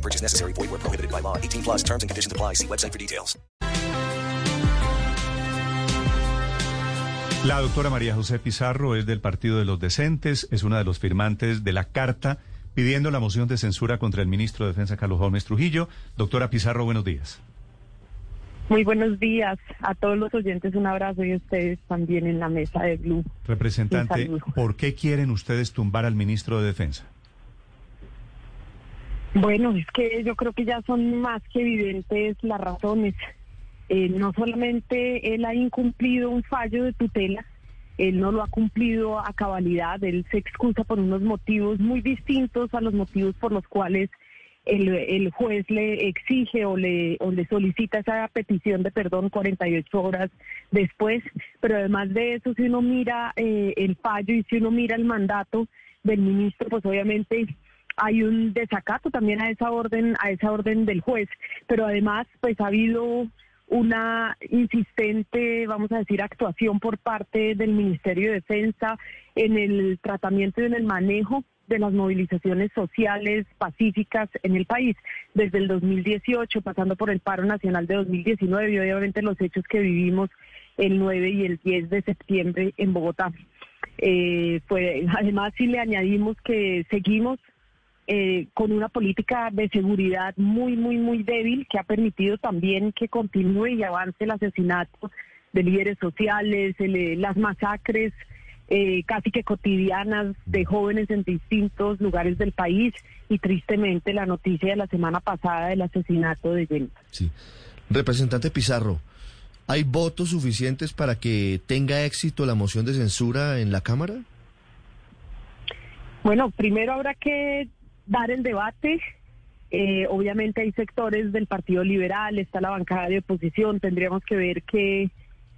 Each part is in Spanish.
No purchase necessary. Void where prohibited by law. 18 plus terms and conditions apply. See website for details. La doctora María José Pizarro es del Partido de los Decentes, es una de los firmantes de la carta pidiendo la moción de censura contra el ministro de Defensa Carlos Gómez Trujillo. Doctora Pizarro, buenos días. Muy buenos días a todos los oyentes, un abrazo y a ustedes también en la mesa de Blue. Representante. ¿por qué quieren ustedes tumbar al ministro de Defensa? Bueno, es que yo creo que ya son más que evidentes las razones. Eh, no solamente él ha incumplido un fallo de tutela, él no lo ha cumplido a cabalidad, él se excusa por unos motivos muy distintos a los motivos por los cuales el, el juez le exige o le, o le solicita esa petición de perdón 48 horas después, pero además de eso, si uno mira eh, el fallo y si uno mira el mandato del ministro, pues obviamente hay un desacato también a esa orden, a esa orden del juez, pero además pues ha habido una insistente, vamos a decir, actuación por parte del Ministerio de Defensa en el tratamiento y en el manejo de las movilizaciones sociales pacíficas en el país, desde el 2018, pasando por el paro nacional de 2019 y obviamente los hechos que vivimos el 9 y el 10 de septiembre en Bogotá. Eh, pues, además, si le añadimos que seguimos eh, con una política de seguridad muy, muy, muy débil que ha permitido también que continúe y avance el asesinato de líderes sociales, el, eh, las masacres eh, casi que cotidianas de jóvenes en distintos lugares del país y tristemente la noticia de la semana pasada del asesinato de Jennifer. Sí. Representante Pizarro, ¿hay votos suficientes para que tenga éxito la moción de censura en la Cámara? Bueno, primero habrá que dar el debate. Eh, obviamente hay sectores del Partido Liberal, está la bancada de oposición, tendríamos que ver que,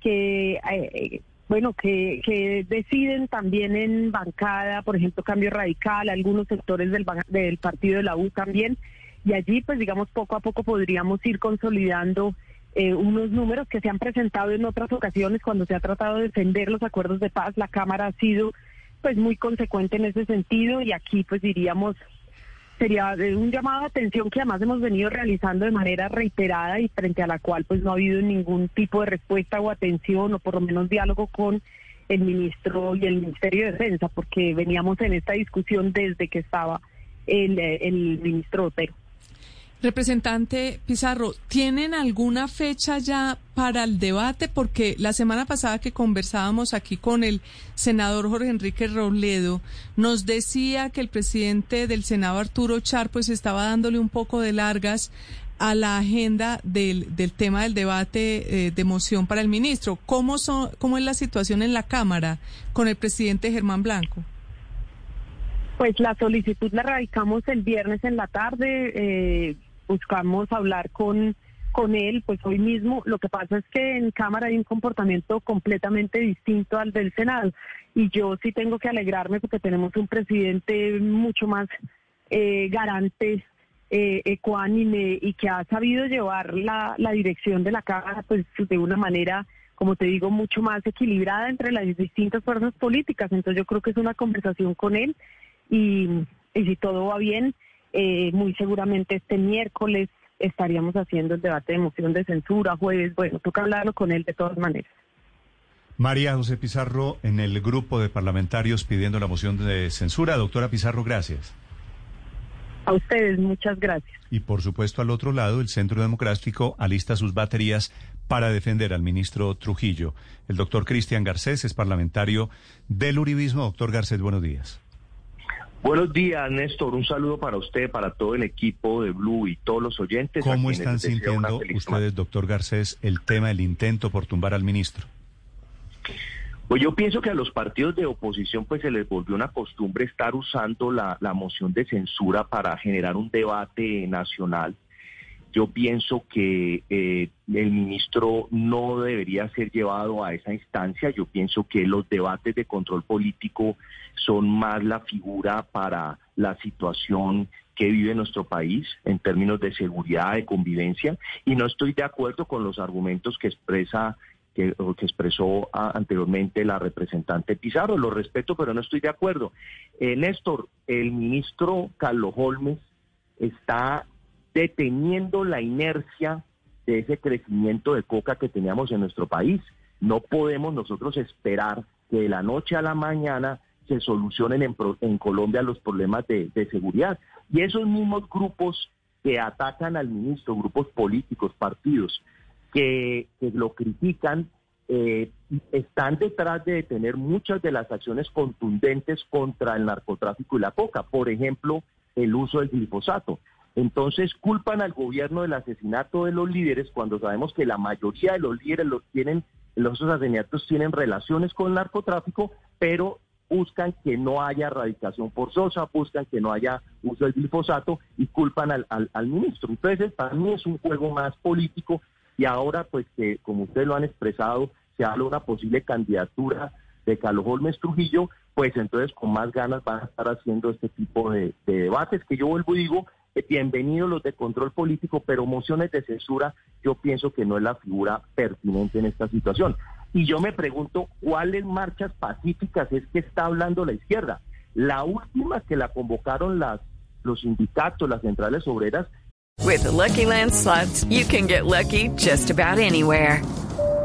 que eh, bueno, que, que deciden también en bancada, por ejemplo, Cambio Radical, algunos sectores del, del Partido de la U también, y allí pues digamos poco a poco podríamos ir consolidando eh, unos números que se han presentado en otras ocasiones cuando se ha tratado de defender los acuerdos de paz, la Cámara ha sido pues muy consecuente en ese sentido y aquí pues diríamos sería un llamado de atención que además hemos venido realizando de manera reiterada y frente a la cual pues no ha habido ningún tipo de respuesta o atención o por lo menos diálogo con el ministro y el Ministerio de Defensa porque veníamos en esta discusión desde que estaba el, eh, el ministro Otero. Representante Pizarro, ¿tienen alguna fecha ya para el debate? Porque la semana pasada que conversábamos aquí con el senador Jorge Enrique Robledo, nos decía que el presidente del Senado, Arturo Char, pues estaba dándole un poco de largas a la agenda del, del tema del debate eh, de moción para el ministro. ¿Cómo, son, ¿Cómo es la situación en la Cámara con el presidente Germán Blanco? Pues la solicitud la radicamos el viernes en la tarde, eh, buscamos hablar con, con él, pues hoy mismo. Lo que pasa es que en Cámara hay un comportamiento completamente distinto al del Senado y yo sí tengo que alegrarme porque tenemos un presidente mucho más eh, garante, eh, ecuánime y que ha sabido llevar la, la dirección de la Cámara pues de una manera como te digo, mucho más equilibrada entre las distintas fuerzas políticas. Entonces yo creo que es una conversación con él y, y si todo va bien, eh, muy seguramente este miércoles estaríamos haciendo el debate de moción de censura, jueves, bueno, toca hablarlo con él de todas maneras. María José Pizarro en el grupo de parlamentarios pidiendo la moción de censura. Doctora Pizarro, gracias. A ustedes, muchas gracias. Y por supuesto al otro lado, el Centro Democrático alista sus baterías para defender al ministro Trujillo. El doctor Cristian Garcés es parlamentario del Uribismo. Doctor Garcés, buenos días. Buenos días, Néstor. Un saludo para usted, para todo el equipo de Blue y todos los oyentes. ¿Cómo están sintiendo ustedes, doctor Garcés, el tema del intento por tumbar al ministro? Pues yo pienso que a los partidos de oposición pues se les volvió una costumbre estar usando la, la moción de censura para generar un debate nacional Yo pienso que eh, el ministro no debería ser llevado a esa instancia. Yo pienso que los debates de control político son más la figura para la situación que vive nuestro país en términos de seguridad, de convivencia, y no estoy de acuerdo con los argumentos que expresa que, expresó ah, anteriormente la representante Pizarro. Lo respeto, pero no estoy de acuerdo. Eh, Néstor, el ministro Carlos Holmes está deteniendo la inercia de ese crecimiento de coca que teníamos en nuestro país. No podemos nosotros esperar que de la noche a la mañana se solucionen en, en Colombia los problemas de, seguridad. Y esos mismos grupos que atacan al ministro, grupos políticos, partidos, que, lo critican, eh, están detrás de detener muchas de las acciones contundentes contra el narcotráfico y la coca. Por ejemplo, el uso del glifosato. Entonces culpan al gobierno del asesinato de los líderes cuando sabemos que la mayoría de los líderes los tienen, los asesinatos tienen relaciones con el narcotráfico, pero buscan que no haya erradicación forzosa, buscan que no haya uso del glifosato y culpan al, al, ministro. Entonces, para mí es un juego más político y ahora, pues, que como ustedes lo han expresado, se habla de una posible candidatura de Carlos Holmes Trujillo, pues entonces con más ganas van a estar haciendo este tipo de, de debates que yo vuelvo y digo, bienvenidos los de control político, pero mociones de censura yo pienso que no es la figura pertinente en esta situación. Y yo me pregunto cuáles marchas pacíficas es que está hablando la izquierda. La última que la convocaron las los sindicatos, las centrales obreras. With Lucky Land slots, you can get lucky just about anywhere.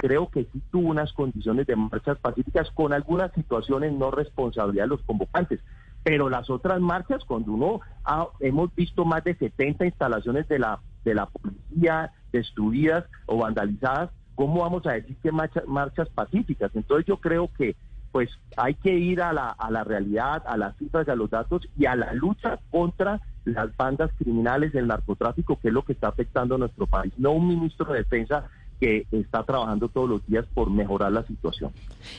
Creo que sí tuvo unas condiciones de marchas pacíficas con algunas situaciones no responsabilidad de los convocantes. Pero las otras marchas, cuando uno hemos visto más de 70 instalaciones de la, de la policía destruidas o vandalizadas, ¿cómo vamos a decir que marchas, marchas pacíficas? Entonces yo creo que pues hay que ir a la, a la realidad, a las cifras a los datos y a la lucha contra las bandas criminales del narcotráfico, que es lo que está afectando a nuestro país. No un ministro de defensa que está trabajando todos los días por mejorar la situación.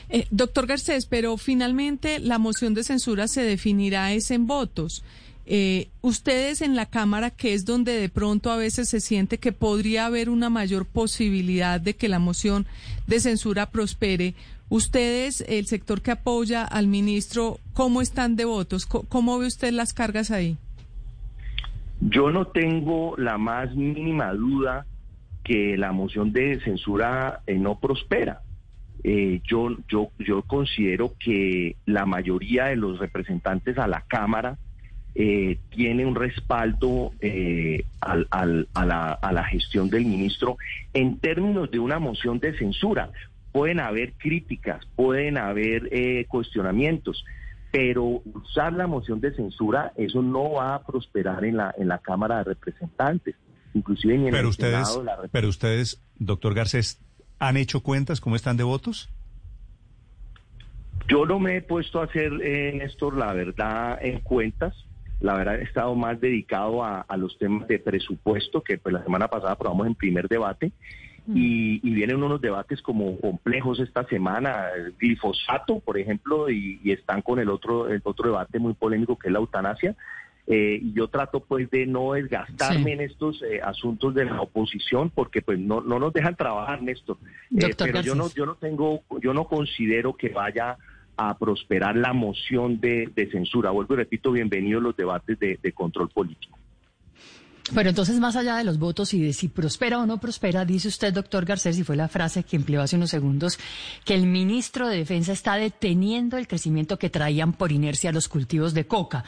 Eh, doctor Garcés, pero finalmente la moción de censura se definirá es en votos. Eh, ustedes en la Cámara, que es donde de pronto a veces se siente que podría haber una mayor posibilidad de que la moción de censura prospere, ustedes, el sector que apoya al ministro, ¿cómo están de votos? ¿Cómo, ve usted las cargas ahí? Yo no tengo la más mínima duda que la moción de censura eh, no prospera. Eh, yo, yo, yo considero que la mayoría de los representantes a la Cámara eh, tiene un respaldo al, al, a, la, a la gestión del ministro en términos de una moción de censura. Pueden haber críticas, pueden haber cuestionamientos, pero usar la moción de censura, eso no va a prosperar en la, en la Cámara de Representantes inclusive en pero ustedes, Pero ustedes, doctor Garcés, ¿han hecho cuentas? ¿Cómo están de votos? Yo no me he puesto a hacer, eh, Néstor, la verdad, en cuentas. La verdad, he estado más dedicado a, los temas de presupuesto, que pues la semana pasada aprobamos en primer debate. Y, vienen unos debates como complejos esta semana, el glifosato, por ejemplo, y, y, están con el otro, el otro debate muy polémico que es la eutanasia. Eh, y yo trato pues de no desgastarme en estos eh, asuntos de la oposición porque pues no, no nos dejan trabajar Néstor. Eh, pero yo no yo no tengo yo no considero que vaya a prosperar la moción de, censura. Vuelvo y repito bienvenidos los debates de, de control político. Pero entonces, más allá de los votos y de si prospera o no prospera, dice usted, doctor Garcés, y fue la frase que empleó hace unos segundos, que el ministro de Defensa está deteniendo el crecimiento que traían por inercia los cultivos de coca.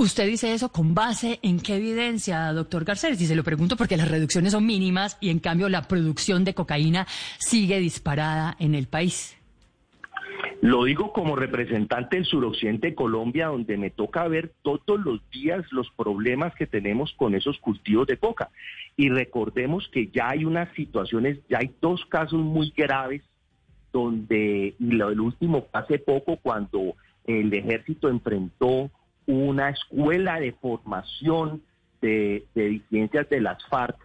¿Usted dice eso con base en qué evidencia, doctor Garcés? Y se lo pregunto porque las reducciones son mínimas y en cambio la producción de cocaína sigue disparada en el país. Lo digo como representante del suroccidente de Colombia, donde me toca ver todos los días los problemas que tenemos con esos cultivos de coca. Y recordemos que ya hay unas situaciones, ya hay dos casos muy graves donde, y lo del último hace poco, cuando el ejército enfrentó una escuela de formación de, de disidencias de las FARC,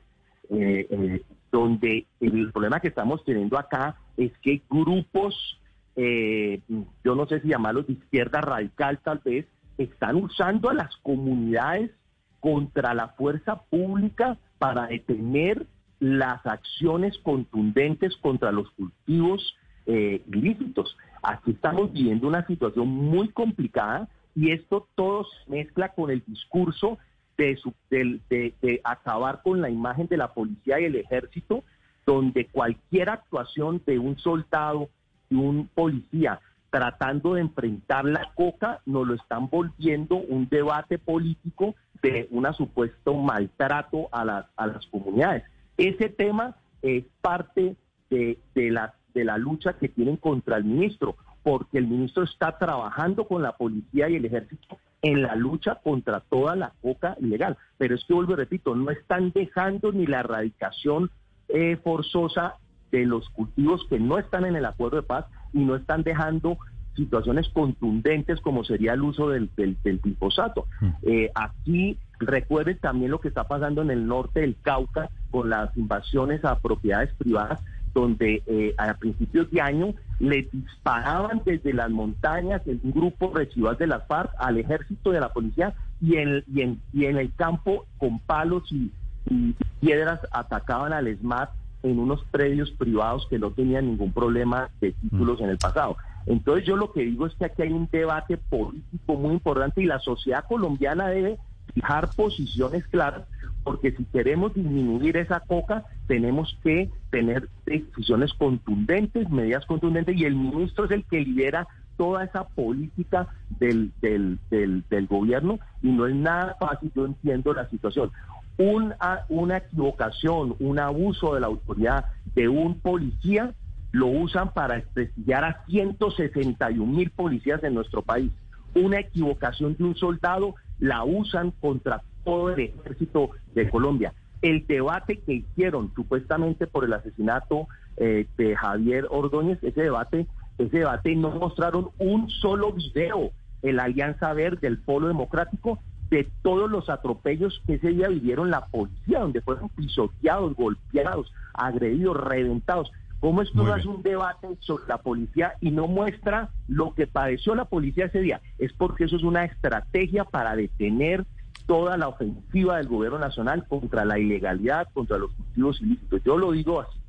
eh, eh, donde el problema que estamos teniendo acá es que grupos, eh, yo no sé si llamarlos de izquierda radical tal vez, están usando a las comunidades contra la fuerza pública para detener las acciones contundentes contra los cultivos eh, ilícitos. Aquí estamos viviendo una situación muy complicada y esto todo se mezcla con el discurso de, de, acabar con la imagen de la policía y el ejército, donde cualquier actuación de un soldado, y un policía, tratando de enfrentar la coca, nos lo están volviendo un debate político de un supuesto maltrato a las, a las comunidades. Ese tema es parte de, de, la, de la lucha que tienen contra el ministro, porque el ministro está trabajando con la policía y el ejército en la lucha contra toda la coca ilegal. Pero es que, vuelvo y repito, no están dejando ni la erradicación eh, forzosa de los cultivos que no están en el acuerdo de paz y no están dejando situaciones contundentes como sería el uso del, del, glifosato. Mm. Eh, aquí recuerden también lo que está pasando en el norte del Cauca con las invasiones a propiedades privadas, donde eh, a principios de año le disparaban desde las montañas en un grupo residual de las FARC al ejército de la policía y en, y en, y en el campo con palos y, y piedras atacaban al SMAT en unos predios privados que no tenían ningún problema de títulos en el pasado. Entonces yo lo que digo es que aquí hay un debate político muy importante y la sociedad colombiana debe fijar posiciones claras porque si queremos disminuir esa coca tenemos que tener decisiones contundentes, medidas contundentes y el ministro es el que lidera toda esa política del, del, del, gobierno y no es nada fácil, yo entiendo la situación una, una equivocación, un abuso de la autoridad de un policía, lo usan para desprestigiar a 161 mil policías en nuestro país. Una equivocación de un soldado la usan contra todo el ejército de Colombia. El debate que hicieron supuestamente por el asesinato eh, de Javier Ordóñez, ese debate, ese debate no mostraron un solo video en la Alianza Verde, el Polo Democrático, de todos los atropellos que ese día vivieron la policía, donde fueron pisoteados, golpeados, agredidos, reventados. ¿Cómo esto no es un debate sobre la policía y no muestra lo que padeció la policía ese día? Es porque eso es una estrategia para detener toda la ofensiva del gobierno nacional contra la ilegalidad, contra los cultivos ilícitos. Yo lo digo así.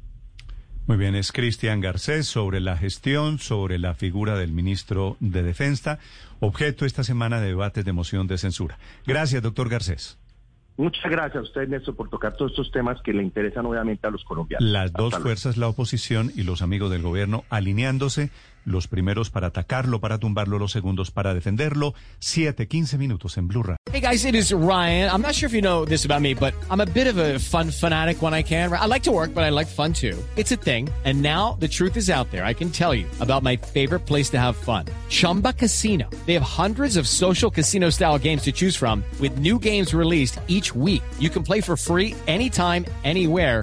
Muy bien, es Cristian Garcés sobre la gestión, sobre la figura del ministro de Defensa, objeto esta semana de debates de moción de censura. Gracias, doctor Garcés. Muchas gracias a usted, Néstor, por tocar todos estos temas que le interesan obviamente a los colombianos. Las dos fuerzas, la oposición y los amigos del gobierno, alineándose, los primeros para atacarlo, para tumbarlo, los segundos para defenderlo. Siete, quince minutos en Blue Radio. Hey guys, it is Ryan. I'm not sure if you know this about me, but I'm a bit of a fun fanatic when I can. I like to work, but I like fun too. It's a thing. And now the truth is out there. I can tell you about my favorite place to have fun. Chumba Casino. They have hundreds of social casino style games to choose from with new games released each week. You can play for free anytime, anywhere